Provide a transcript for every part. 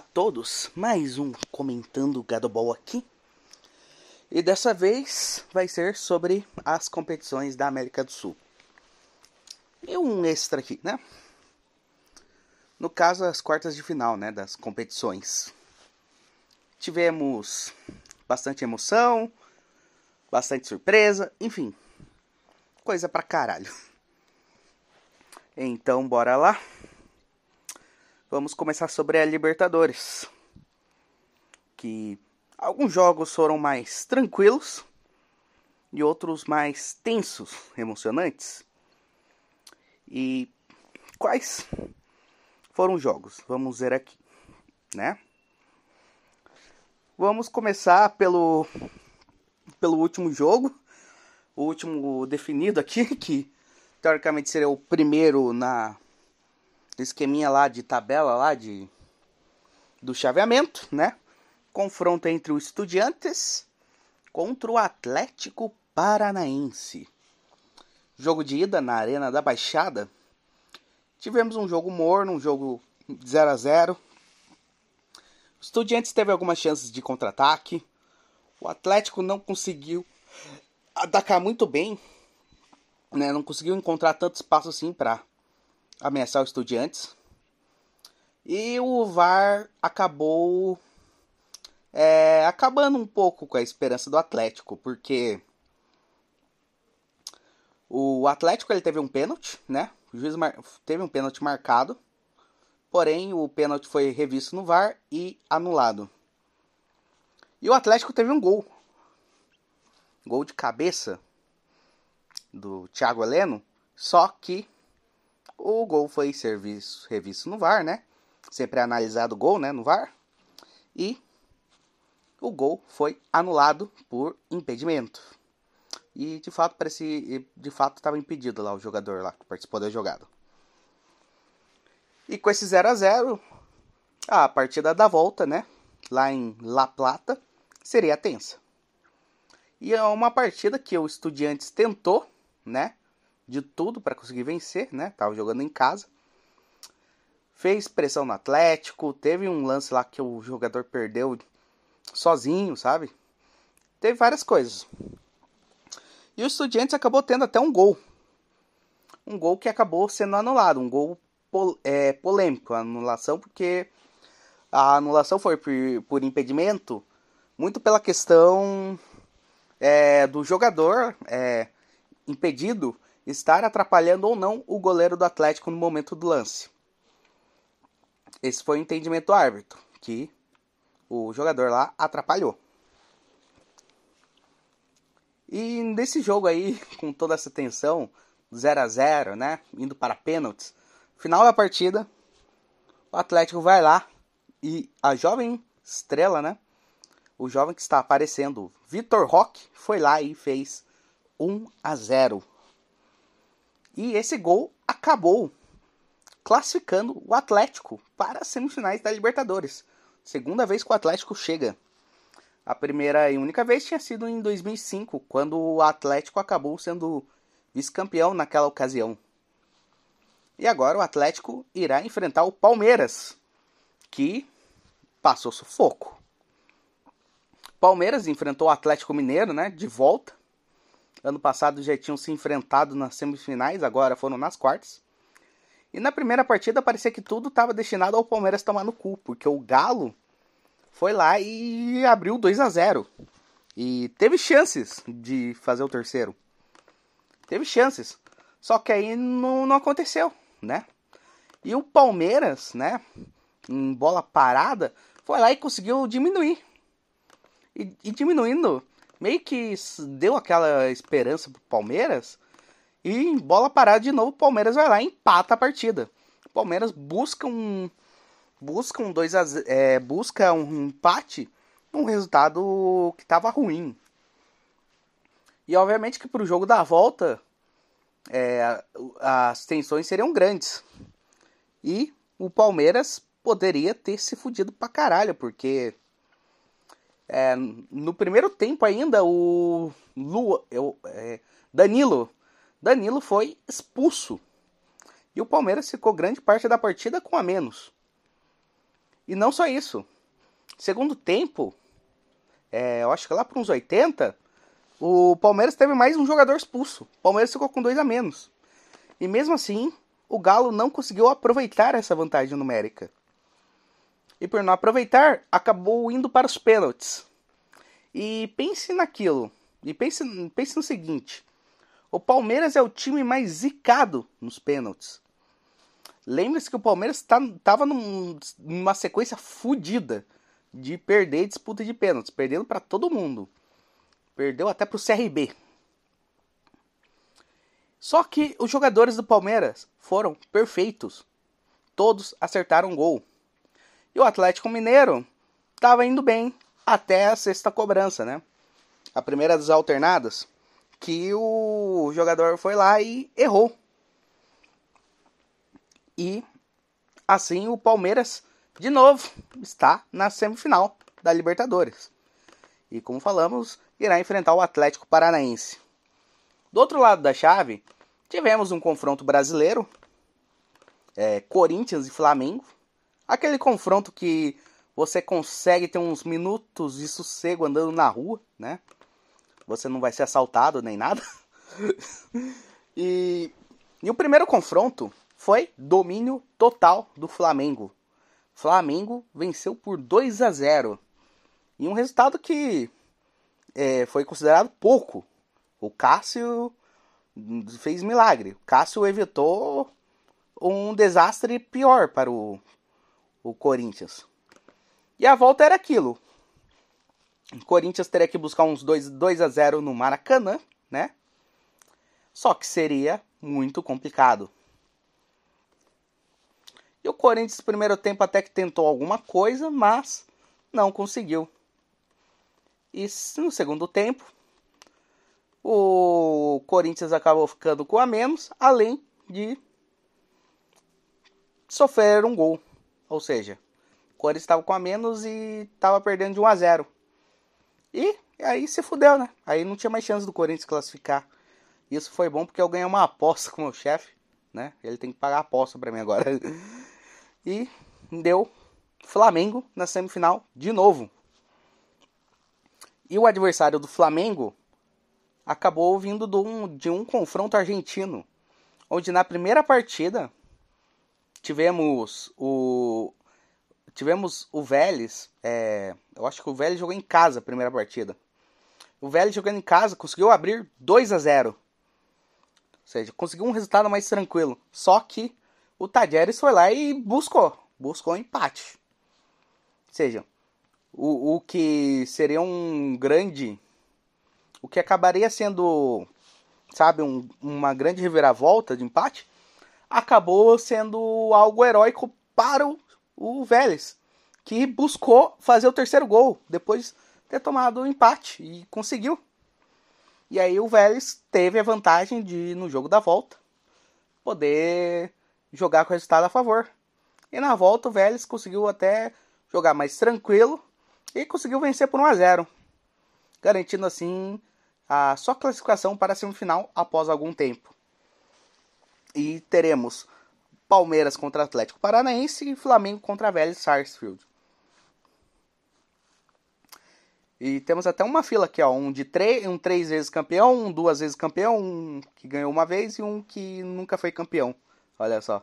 Olá a todos, mais um Comentando Gadobol aqui. E dessa vez vai ser sobre as competições da América do Sul. E um extra aqui, né? No caso, as quartas de final, né, das competições. Tivemos bastante emoção, bastante surpresa, enfim. Coisa pra caralho. Então, bora lá. Vamos começar sobre a Libertadores. Que alguns jogos foram mais tranquilos e outros mais tensos, emocionantes. E quais foram os jogos? Vamos ver aqui, né? Vamos começar pelo pelo último jogo, o último definido aqui, que teoricamente seria o primeiro na esqueminha lá de tabela lá de do chaveamento, né? Confronto entre o Estudiantes contra o Atlético Paranaense. Jogo de ida na Arena da Baixada. Tivemos um jogo morno, um jogo 0 a 0. O Estudiantes teve algumas chances de contra-ataque. O Atlético não conseguiu atacar muito bem, né? Não conseguiu encontrar tanto espaço assim para ameaçar o Estudiantes. E o VAR acabou é, acabando um pouco com a esperança do Atlético, porque o Atlético ele teve um pênalti, né? O juiz teve um pênalti marcado, porém o pênalti foi revisto no VAR e anulado. E o Atlético teve um gol, gol de cabeça do Thiago Heleno, só que o gol foi serviço, revisto no VAR, né? Sempre é analisado o gol, né, no VAR. E o gol foi anulado por impedimento. E de fato parecia, de fato estava impedido lá o jogador lá que participou da jogada. E com esse 0 a 0, a partida da volta, né, lá em La Plata, seria tensa. E é uma partida que o Estudiantes tentou, né, de tudo para conseguir vencer, né? Tava jogando em casa. Fez pressão no Atlético, teve um lance lá que o jogador perdeu sozinho, sabe? Teve várias coisas. E o Estudiantes acabou tendo até um gol. Um gol que acabou sendo anulado, um gol pol é, polêmico, a anulação, porque a anulação foi por, por impedimento, muito pela questão é, do jogador é, impedido estar atrapalhando ou não o goleiro do Atlético no momento do lance. Esse foi o entendimento do árbitro, que o jogador lá atrapalhou. E nesse jogo aí, com toda essa tensão, 0 a 0 né, indo para pênaltis, final da partida, o Atlético vai lá e a jovem estrela, né, o jovem que está aparecendo, Vitor Roque, foi lá e fez 1 a 0 e esse gol acabou classificando o Atlético para as semifinais da Libertadores. Segunda vez que o Atlético chega. A primeira e única vez tinha sido em 2005, quando o Atlético acabou sendo vice-campeão naquela ocasião. E agora o Atlético irá enfrentar o Palmeiras, que passou sufoco. Palmeiras enfrentou o Atlético Mineiro, né, de volta. Ano passado já tinham se enfrentado nas semifinais, agora foram nas quartas. E na primeira partida parecia que tudo estava destinado ao Palmeiras tomar no cu, porque o Galo foi lá e abriu 2 a 0 E teve chances de fazer o terceiro. Teve chances. Só que aí não, não aconteceu, né? E o Palmeiras, né, em bola parada, foi lá e conseguiu diminuir. E, e diminuindo, meio que deu aquela esperança pro Palmeiras. E em bola parada de novo, o Palmeiras vai lá e empata a partida. O Palmeiras busca um busca um 2 a é, busca um empate, um resultado que estava ruim. E obviamente que para o jogo da volta é, as tensões seriam grandes. E o Palmeiras poderia ter se fudido pra caralho, porque é, no primeiro tempo ainda o eu, é, Danilo, Danilo foi expulso. E o Palmeiras ficou grande parte da partida com a menos. E não só isso. Segundo tempo, é, eu acho que lá para uns 80, o Palmeiras teve mais um jogador expulso. O Palmeiras ficou com dois a menos. E mesmo assim, o Galo não conseguiu aproveitar essa vantagem numérica. E por não aproveitar, acabou indo para os pênaltis. E pense naquilo. E pense, pense no seguinte: o Palmeiras é o time mais zicado nos pênaltis. Lembre-se que o Palmeiras estava tá, num, numa sequência fodida de perder disputa de pênaltis, perdendo para todo mundo. Perdeu até para o CRB. Só que os jogadores do Palmeiras foram perfeitos. Todos acertaram gol. E o Atlético Mineiro estava indo bem até a sexta cobrança, né? A primeira das alternadas, que o jogador foi lá e errou. E assim o Palmeiras, de novo, está na semifinal da Libertadores. E como falamos, irá enfrentar o Atlético Paranaense. Do outro lado da chave, tivemos um confronto brasileiro, é, Corinthians e Flamengo. Aquele confronto que você consegue ter uns minutos de sossego andando na rua, né? Você não vai ser assaltado nem nada. e, e o primeiro confronto foi domínio total do Flamengo. Flamengo venceu por 2 a 0 e um resultado que é, foi considerado pouco. O Cássio fez milagre. O Cássio evitou um desastre pior para o, o Corinthians. E a volta era aquilo. O Corinthians teria que buscar uns 2, 2 a 0 no Maracanã, né? Só que seria muito complicado. E o Corinthians, primeiro tempo, até que tentou alguma coisa, mas não conseguiu. E no segundo tempo, o Corinthians acabou ficando com a menos, além de sofrer um gol. Ou seja, o Corinthians estava com a menos e estava perdendo de 1 a 0. E aí se fudeu, né? Aí não tinha mais chance do Corinthians classificar. Isso foi bom porque eu ganhei uma aposta com o meu chefe, né? Ele tem que pagar a aposta para mim agora. e deu Flamengo na semifinal de novo. E o adversário do Flamengo acabou vindo de um, de um confronto argentino, onde na primeira partida tivemos o tivemos o Vélez, é, eu acho que o Vélez jogou em casa a primeira partida. O Vélez jogando em casa conseguiu abrir 2 a 0. Ou seja, conseguiu um resultado mais tranquilo. Só que o Tajeres foi lá e buscou, buscou um empate. Ou seja, o, o que seria um grande. O que acabaria sendo, sabe, um, uma grande reviravolta de empate, acabou sendo algo heróico para o, o Vélez, que buscou fazer o terceiro gol depois de ter tomado o empate e conseguiu. E aí o Vélez teve a vantagem de, no jogo da volta, poder jogar com o resultado a favor. E na volta o Vélez conseguiu até jogar mais tranquilo e conseguiu vencer por 1 a 0, garantindo assim a sua classificação para a semifinal após algum tempo. E teremos Palmeiras contra Atlético Paranaense e Flamengo contra Vélez Sarsfield. E temos até uma fila aqui, ó, um de três, um três vezes campeão, um duas vezes campeão, um que ganhou uma vez e um que nunca foi campeão. Olha só.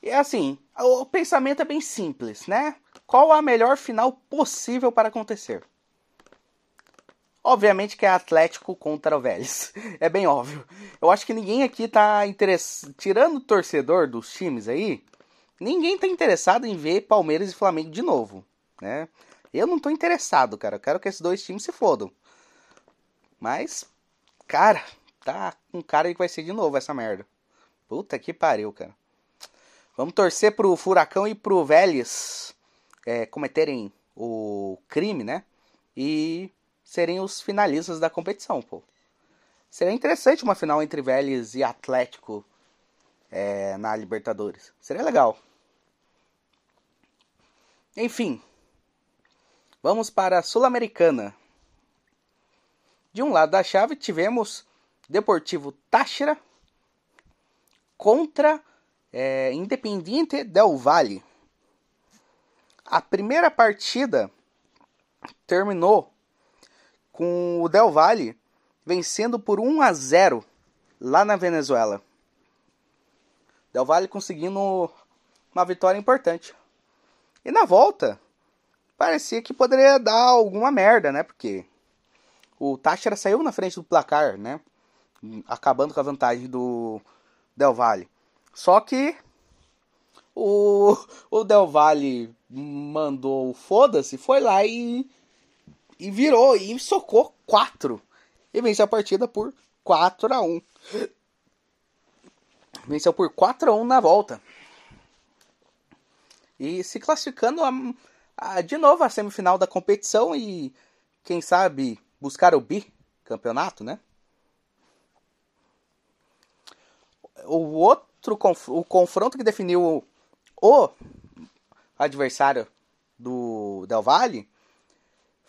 E é assim, o pensamento é bem simples, né? Qual a melhor final possível para acontecer? Obviamente que é Atlético contra o Vélez. É bem óbvio. Eu acho que ninguém aqui tá interessado. Tirando o torcedor dos times aí, ninguém tá interessado em ver Palmeiras e Flamengo de novo, né? Eu não tô interessado, cara. Eu quero que esses dois times se fodam. Mas, cara, tá com cara que vai ser de novo essa merda. Puta que pariu, cara. Vamos torcer pro Furacão e pro Vélez é, cometerem o crime, né? E serem os finalistas da competição, pô. Seria interessante uma final entre Vélez e Atlético é, na Libertadores. Seria legal. Enfim, Vamos para a Sul-Americana. De um lado da chave tivemos Deportivo Táchira contra é, Independiente del Valle. A primeira partida terminou com o Del Valle vencendo por 1 a 0 lá na Venezuela. Del Valle conseguindo uma vitória importante. E na volta, parecia que poderia dar alguma merda, né? Porque o Táchira saiu na frente do placar, né? Acabando com a vantagem do Del Valle. Só que o, o Del Valle mandou foda-se, foi lá e, e virou e socou 4. E venceu a partida por 4 a 1. Venceu por 4 a 1 na volta. E se classificando a de novo a semifinal da competição e, quem sabe, buscar o bicampeonato, né? O outro o confronto que definiu o adversário do Del Valle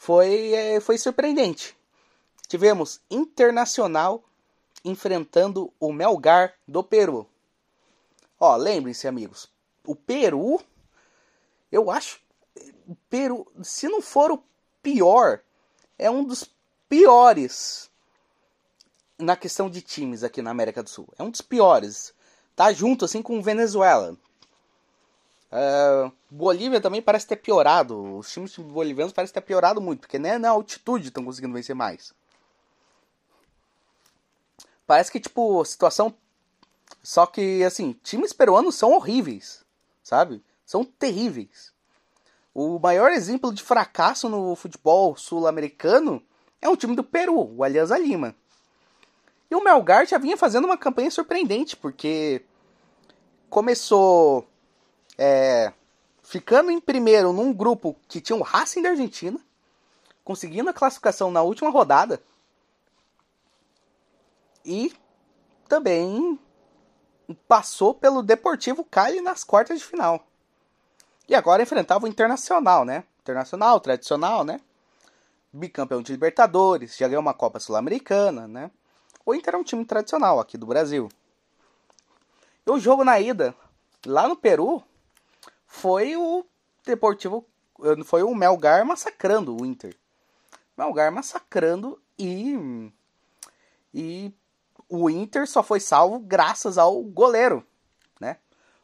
foi, é, foi surpreendente. Tivemos Internacional enfrentando o Melgar do Peru. Ó, lembrem-se, amigos, o Peru, eu acho o Peru, se não for o pior, é um dos piores na questão de times aqui na América do Sul. É um dos piores. Tá junto assim com Venezuela. Uh, Bolívia também parece ter piorado. Os times bolivianos parecem ter piorado muito, porque nem na altitude estão conseguindo vencer mais. Parece que, tipo, situação. Só que, assim, times peruanos são horríveis, sabe? São terríveis. O maior exemplo de fracasso no futebol sul-americano é um time do Peru, o Alianza Lima. E o Melgar já vinha fazendo uma campanha surpreendente, porque começou é, ficando em primeiro num grupo que tinha o Racing da Argentina, conseguindo a classificação na última rodada, e também passou pelo Deportivo Cali nas quartas de final. E agora enfrentava o Internacional, né? Internacional, tradicional, né? Bicampeão de Libertadores, já ganhou uma Copa Sul-Americana, né? O Inter é um time tradicional aqui do Brasil. E o jogo na ida, lá no Peru, foi o Deportivo, foi o Melgar massacrando o Inter. Melgar massacrando e e o Inter só foi salvo graças ao goleiro, né?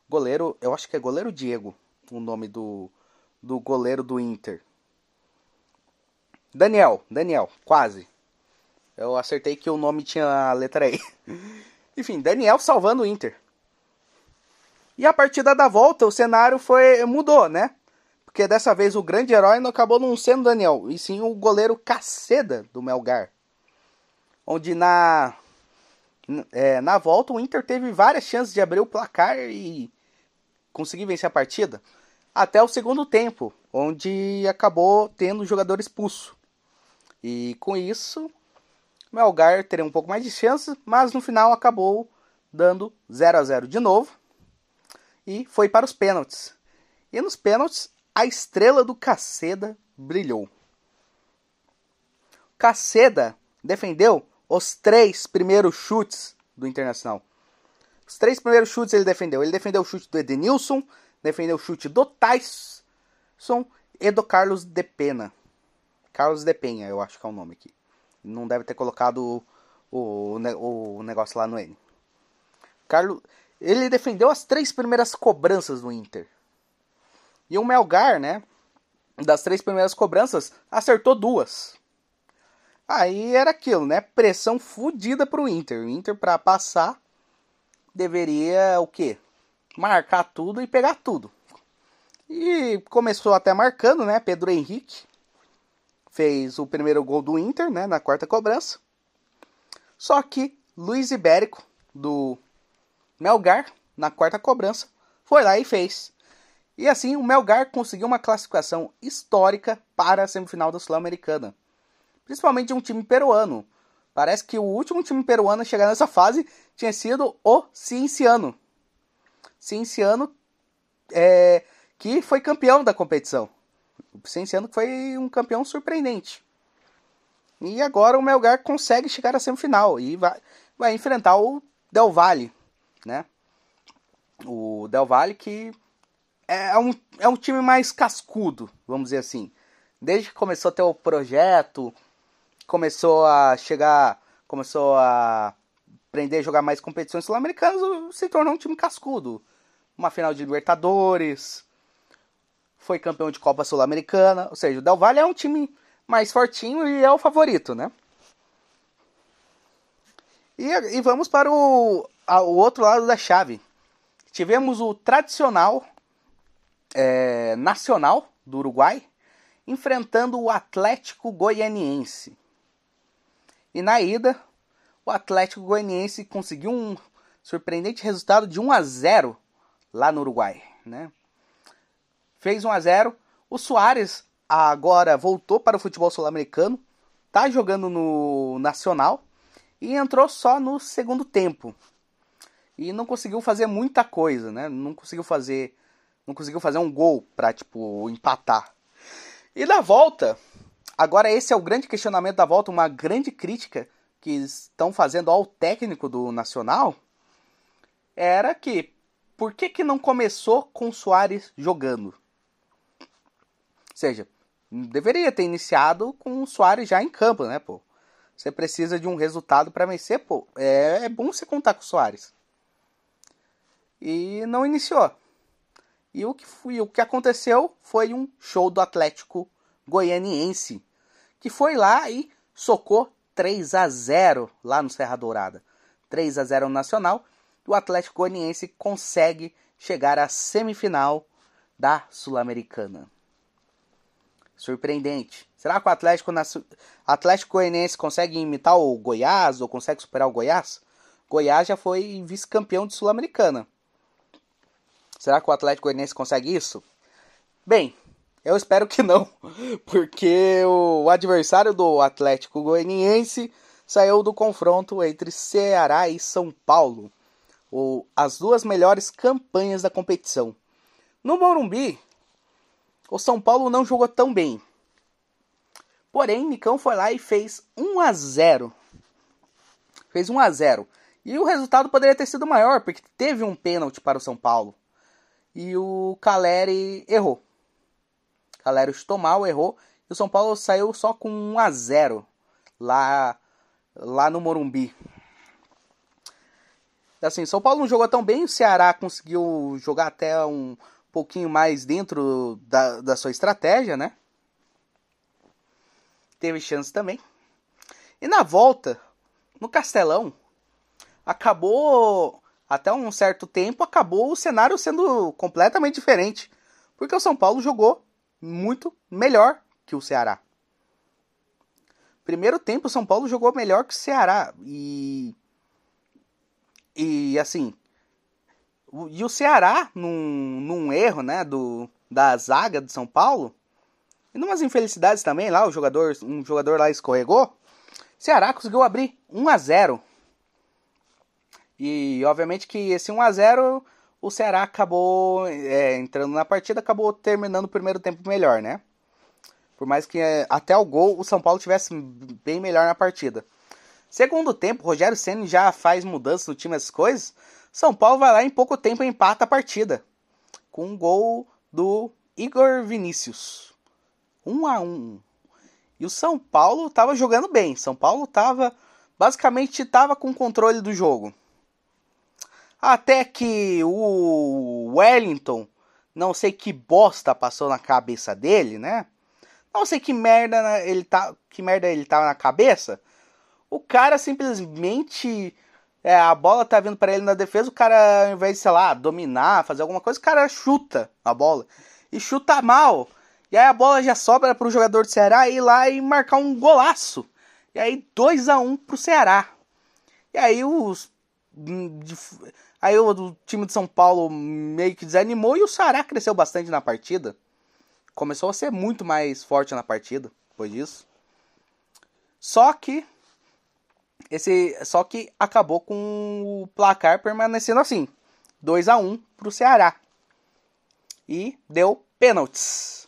Goleiro, eu acho que é goleiro Diego, o nome do, do goleiro do Inter. Daniel, Daniel, quase. Eu acertei que o nome tinha a letra E. Enfim, Daniel salvando o Inter. E a partida da volta, o cenário foi mudou, né? Porque dessa vez o grande herói não acabou não sendo Daniel, e sim o goleiro Caceda do Melgar. Onde na é, na volta o Inter teve várias chances de abrir o placar e conseguir vencer a partida até o segundo tempo, onde acabou tendo o jogador expulso. E com isso, Melgar teria um pouco mais de chance, mas no final acabou dando 0 a 0 de novo e foi para os pênaltis. E nos pênaltis, a estrela do Caceda brilhou. Caceda defendeu os três primeiros chutes do Internacional. Os três primeiros chutes ele defendeu. Ele defendeu o chute do Edenilson, defendeu o chute do Tyson e do Carlos de Pena. Carlos de Penha, eu acho que é o nome aqui. Não deve ter colocado o, o, o negócio lá no N. Carlos, ele defendeu as três primeiras cobranças do Inter. E o Melgar, né? Das três primeiras cobranças, acertou duas. Aí era aquilo, né? Pressão fodida pro Inter. O Inter, para passar, deveria o quê? Marcar tudo e pegar tudo. E começou até marcando, né? Pedro Henrique fez o primeiro gol do Inter, né? Na quarta cobrança. Só que Luiz Ibérico, do Melgar, na quarta cobrança, foi lá e fez. E assim o Melgar conseguiu uma classificação histórica para a semifinal da Sul-Americana. Principalmente um time peruano. Parece que o último time peruano a chegar nessa fase tinha sido o Cienciano. Cienciano é, que foi campeão da competição. O Cienciano foi um campeão surpreendente. E agora o Melgar consegue chegar à semifinal e vai, vai enfrentar o Del Valle, né? O Del Valle que é um, é um time mais cascudo, vamos dizer assim. Desde que começou a ter o projeto, começou a chegar, começou a aprender a jogar mais competições sul-americanas, se tornou um time cascudo. Uma final de Libertadores, foi campeão de Copa Sul-Americana, ou seja, o Del Valle é um time mais fortinho e é o favorito, né? E, e vamos para o, o outro lado da chave. Tivemos o tradicional é, nacional do Uruguai enfrentando o Atlético Goianiense. E na ida, o Atlético Goianiense conseguiu um surpreendente resultado de 1 a 0 lá no Uruguai, né? Fez 1 a 0. O Soares agora voltou para o futebol sul-americano, tá jogando no Nacional e entrou só no segundo tempo. E não conseguiu fazer muita coisa, né? Não conseguiu fazer, não conseguiu fazer um gol para tipo empatar. E na volta, agora esse é o grande questionamento da volta, uma grande crítica que estão fazendo ao técnico do Nacional era que por que, que não começou com o Soares jogando? Ou seja, deveria ter iniciado com o Soares já em campo, né, pô? Você precisa de um resultado para vencer, pô. É, é bom você contar com o Soares. E não iniciou. E o que, foi, o que aconteceu foi um show do Atlético Goianiense, que foi lá e socou 3 a 0 lá no Serra Dourada. 3 a 0 no Nacional. O Atlético Goianiense consegue chegar à semifinal da Sul-Americana. Surpreendente. Será que o Atlético, Atlético Goianiense consegue imitar o Goiás ou consegue superar o Goiás? Goiás já foi vice-campeão de Sul-Americana. Será que o Atlético Goianiense consegue isso? Bem, eu espero que não, porque o adversário do Atlético Goianiense saiu do confronto entre Ceará e São Paulo, as duas melhores campanhas da competição. No Morumbi, o São Paulo não jogou tão bem. Porém, Nicão foi lá e fez 1 a 0. Fez 1 a 0. E o resultado poderia ter sido maior, porque teve um pênalti para o São Paulo. E o Caleri errou. Caleri chutou mal, errou. E o São Paulo saiu só com 1 a 0 lá, lá no Morumbi. Assim, São Paulo não jogou tão bem, o Ceará conseguiu jogar até um pouquinho mais dentro da, da sua estratégia, né? Teve chance também. E na volta, no Castelão, acabou até um certo tempo acabou o cenário sendo completamente diferente, porque o São Paulo jogou muito melhor que o Ceará. Primeiro tempo o São Paulo jogou melhor que o Ceará e e assim, e o Ceará num, num erro, né, do da zaga de São Paulo, e numas infelicidades também lá, o jogador, um jogador lá escorregou. Ceará conseguiu abrir 1 a 0 e obviamente que esse 1 a 0 o Ceará acabou é, entrando na partida, acabou terminando o primeiro tempo melhor, né? Por mais que é, até o gol o São Paulo tivesse bem melhor na partida. Segundo tempo, Rogério Senna já faz mudanças no time, essas coisas. São Paulo vai lá em pouco tempo empata a partida. Com um gol do Igor Vinícius. 1 um a 1 um. E o São Paulo estava jogando bem. São Paulo estava basicamente estava com controle do jogo. Até que o Wellington, não sei que bosta passou na cabeça dele, né? Não sei que merda ele tá, que merda ele tava na cabeça. O cara simplesmente é, a bola tá vindo para ele na defesa, o cara ao invés de, sei lá, dominar, fazer alguma coisa, o cara chuta a bola e chuta mal. E aí a bola já sobra para o jogador do Ceará ir lá e marcar um golaço. E aí 2 a 1 pro Ceará. E aí os aí o, time de São Paulo meio que desanimou e o Ceará cresceu bastante na partida. Começou a ser muito mais forte na partida depois disso. Só que esse só que acabou com o placar permanecendo assim, 2 a 1 pro Ceará. E deu pênaltis.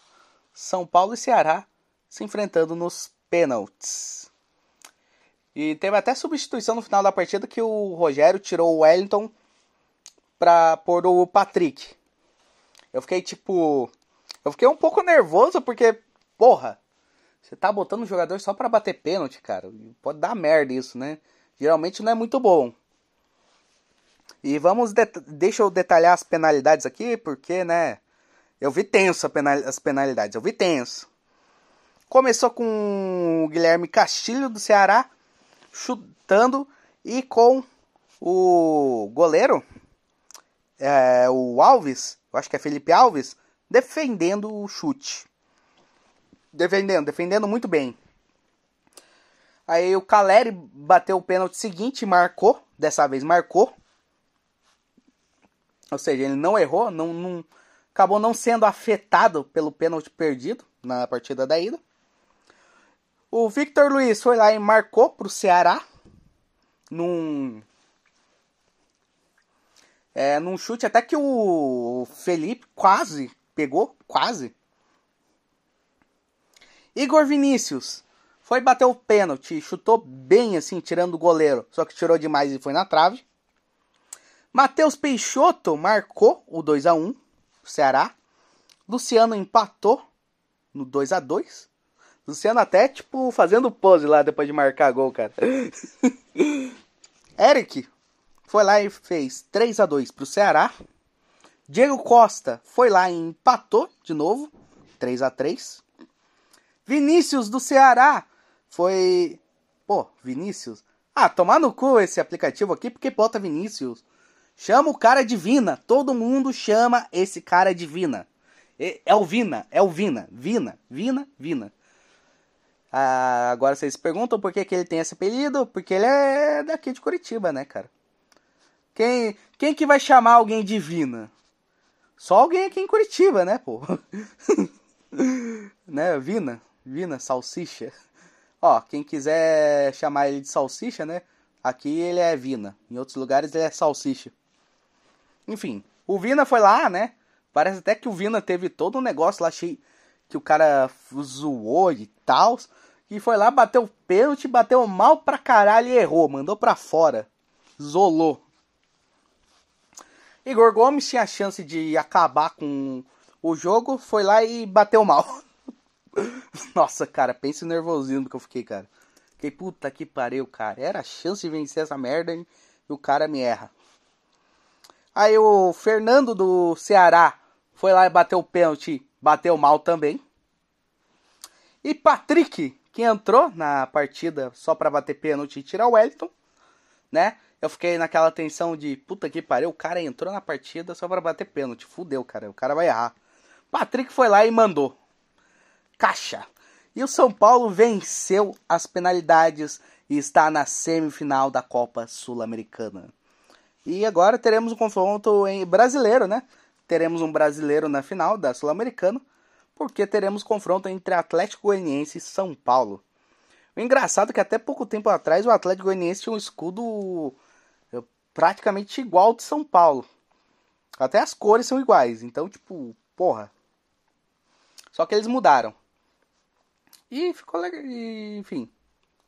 São Paulo e Ceará se enfrentando nos pênaltis. E teve até substituição no final da partida que o Rogério tirou o Wellington pra pôr o Patrick. Eu fiquei tipo. Eu fiquei um pouco nervoso porque, porra, você tá botando o jogador só para bater pênalti, cara. Pode dar merda isso, né? Geralmente não é muito bom. E vamos. Deixa eu detalhar as penalidades aqui, porque, né? Eu vi tenso penal... as penalidades, eu vi tenso. Começou com o Guilherme Castilho do Ceará chutando e com o goleiro, é, o Alves, eu acho que é Felipe Alves, defendendo o chute. Defendendo, defendendo muito bem. Aí o Caleri bateu o pênalti seguinte, marcou, dessa vez marcou. Ou seja, ele não errou, não, não acabou não sendo afetado pelo pênalti perdido na partida da ida. O Victor Luiz foi lá e marcou para o Ceará num é, num chute até que o Felipe quase pegou, quase. Igor Vinícius foi bater o pênalti, chutou bem assim, tirando o goleiro, só que tirou demais e foi na trave. Matheus Peixoto marcou o 2 a 1 Ceará. Luciano empatou no 2 a 2 Luciano até, tipo, fazendo pose lá depois de marcar gol, cara. Eric foi lá e fez 3 a 2 pro Ceará. Diego Costa foi lá e empatou de novo, 3 a 3 Vinícius do Ceará foi. Pô, Vinícius. Ah, tomar no cu esse aplicativo aqui porque bota Vinícius. Chama o cara de Vina. Todo mundo chama esse cara de Vina. É o Vina, é o Vina. Vina, Vina, Vina. Ah, agora vocês perguntam por que, que ele tem esse apelido? Porque ele é daqui de Curitiba, né, cara? Quem, quem que vai chamar alguém de Vina? Só alguém aqui em Curitiba, né, pô? né, Vina? Vina, salsicha. Ó, quem quiser chamar ele de salsicha, né? Aqui ele é Vina. Em outros lugares ele é salsicha. Enfim, o Vina foi lá, né? Parece até que o Vina teve todo um negócio lá cheio que o cara zoou e tal. E foi lá, bateu o pênalti, bateu mal pra caralho e errou. Mandou pra fora. Zolou. Igor Gomes tinha a chance de acabar com o jogo, foi lá e bateu mal. Nossa, cara, pense o nervosinho que eu fiquei, cara. Fiquei, puta que pariu, cara. Era a chance de vencer essa merda hein? e o cara me erra. Aí o Fernando do Ceará foi lá e bateu o pênalti, bateu mal também. E Patrick que entrou na partida só para bater pênalti e tirar o Wellington, né? Eu fiquei naquela tensão de puta que pariu, o cara entrou na partida só para bater pênalti. Fudeu, cara, o cara vai errar. Patrick foi lá e mandou. Caixa. E o São Paulo venceu as penalidades e está na semifinal da Copa Sul-Americana. E agora teremos um confronto em brasileiro, né? Teremos um brasileiro na final da Sul-Americana porque teremos confronto entre Atlético Goianiense e São Paulo. O engraçado é que até pouco tempo atrás o Atlético Goianiense tinha um escudo praticamente igual ao de São Paulo. Até as cores são iguais, então tipo, porra. Só que eles mudaram. E ficou legal, enfim.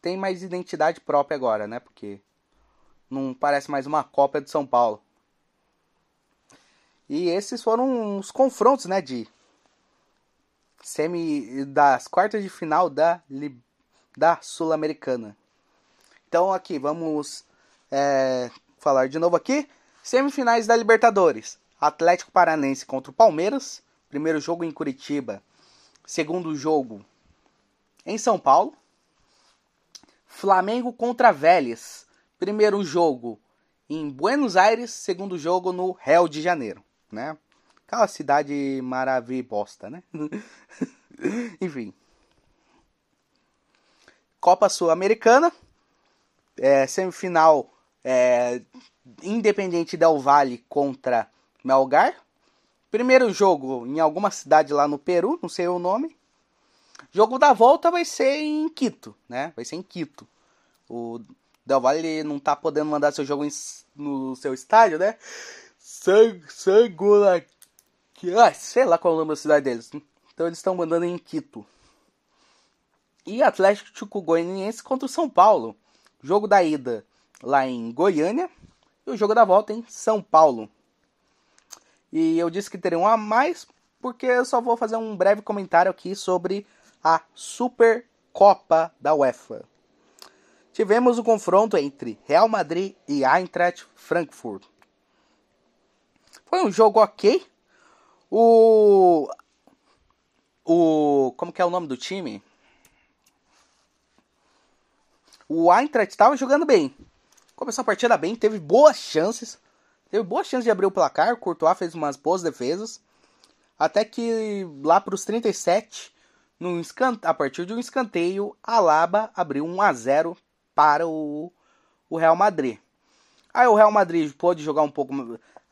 tem mais identidade própria agora, né? Porque não parece mais uma cópia de São Paulo. E esses foram os confrontos, né, de semi das quartas de final da da Sul-Americana. Então aqui vamos é, falar de novo aqui semifinais da Libertadores. Atlético Paranense contra o Palmeiras, primeiro jogo em Curitiba, segundo jogo em São Paulo. Flamengo contra Vélez, primeiro jogo em Buenos Aires, segundo jogo no Rio de Janeiro, né? Aquela cidade maravilhosa, né? Enfim. Copa Sul-Americana, é, semifinal é, Independente Del Valle contra Melgar. Primeiro jogo em alguma cidade lá no Peru, não sei o nome. Jogo da volta vai ser em Quito, né? Vai ser em Quito. O Del Valle não tá podendo mandar seu jogo em, no seu estádio, né? Sangula. Ah, sei lá qual é o nome da cidade deles. Então eles estão mandando em Quito. E Atlético Goianiense contra o São Paulo. Jogo da ida lá em Goiânia e o jogo da volta em São Paulo. E eu disse que teria um a mais porque eu só vou fazer um breve comentário aqui sobre a Supercopa da UEFA tivemos o confronto entre Real Madrid e Eintracht Frankfurt. Foi um jogo ok. O. O. Como que é o nome do time? O Eintracht estava jogando bem. Começou a partida bem, teve boas chances. Teve boas chances de abrir o placar. O Courtois fez umas boas defesas. Até que lá para os 37, no a partir de um escanteio, a Laba abriu 1 a 0 para o, o Real Madrid. Aí o Real Madrid pôde jogar um pouco.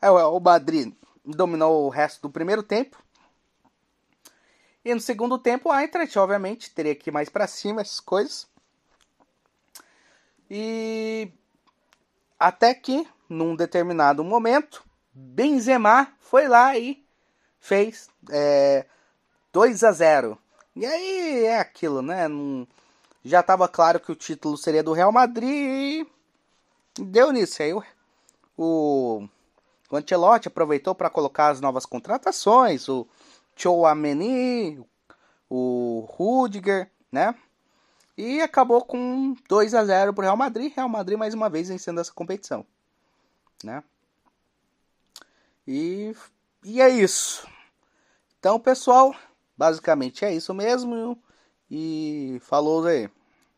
Aí o Real Madrid dominou o resto do primeiro tempo. E no segundo tempo, a Eintracht, obviamente, teria que ir mais para cima, essas coisas. E até que, num determinado momento, Benzema foi lá e fez é, 2 a 0. E aí é aquilo, né? Já estava claro que o título seria do Real Madrid e deu nisso. Aí o, o, o Ancelotti aproveitou para colocar as novas contratações, o Chouameni, o Rudiger, né? E acabou com 2 a 0 para o Real Madrid. Real Madrid mais uma vez vencendo essa competição, né? E, e é isso. Então, pessoal, basicamente é isso mesmo. E falou aí.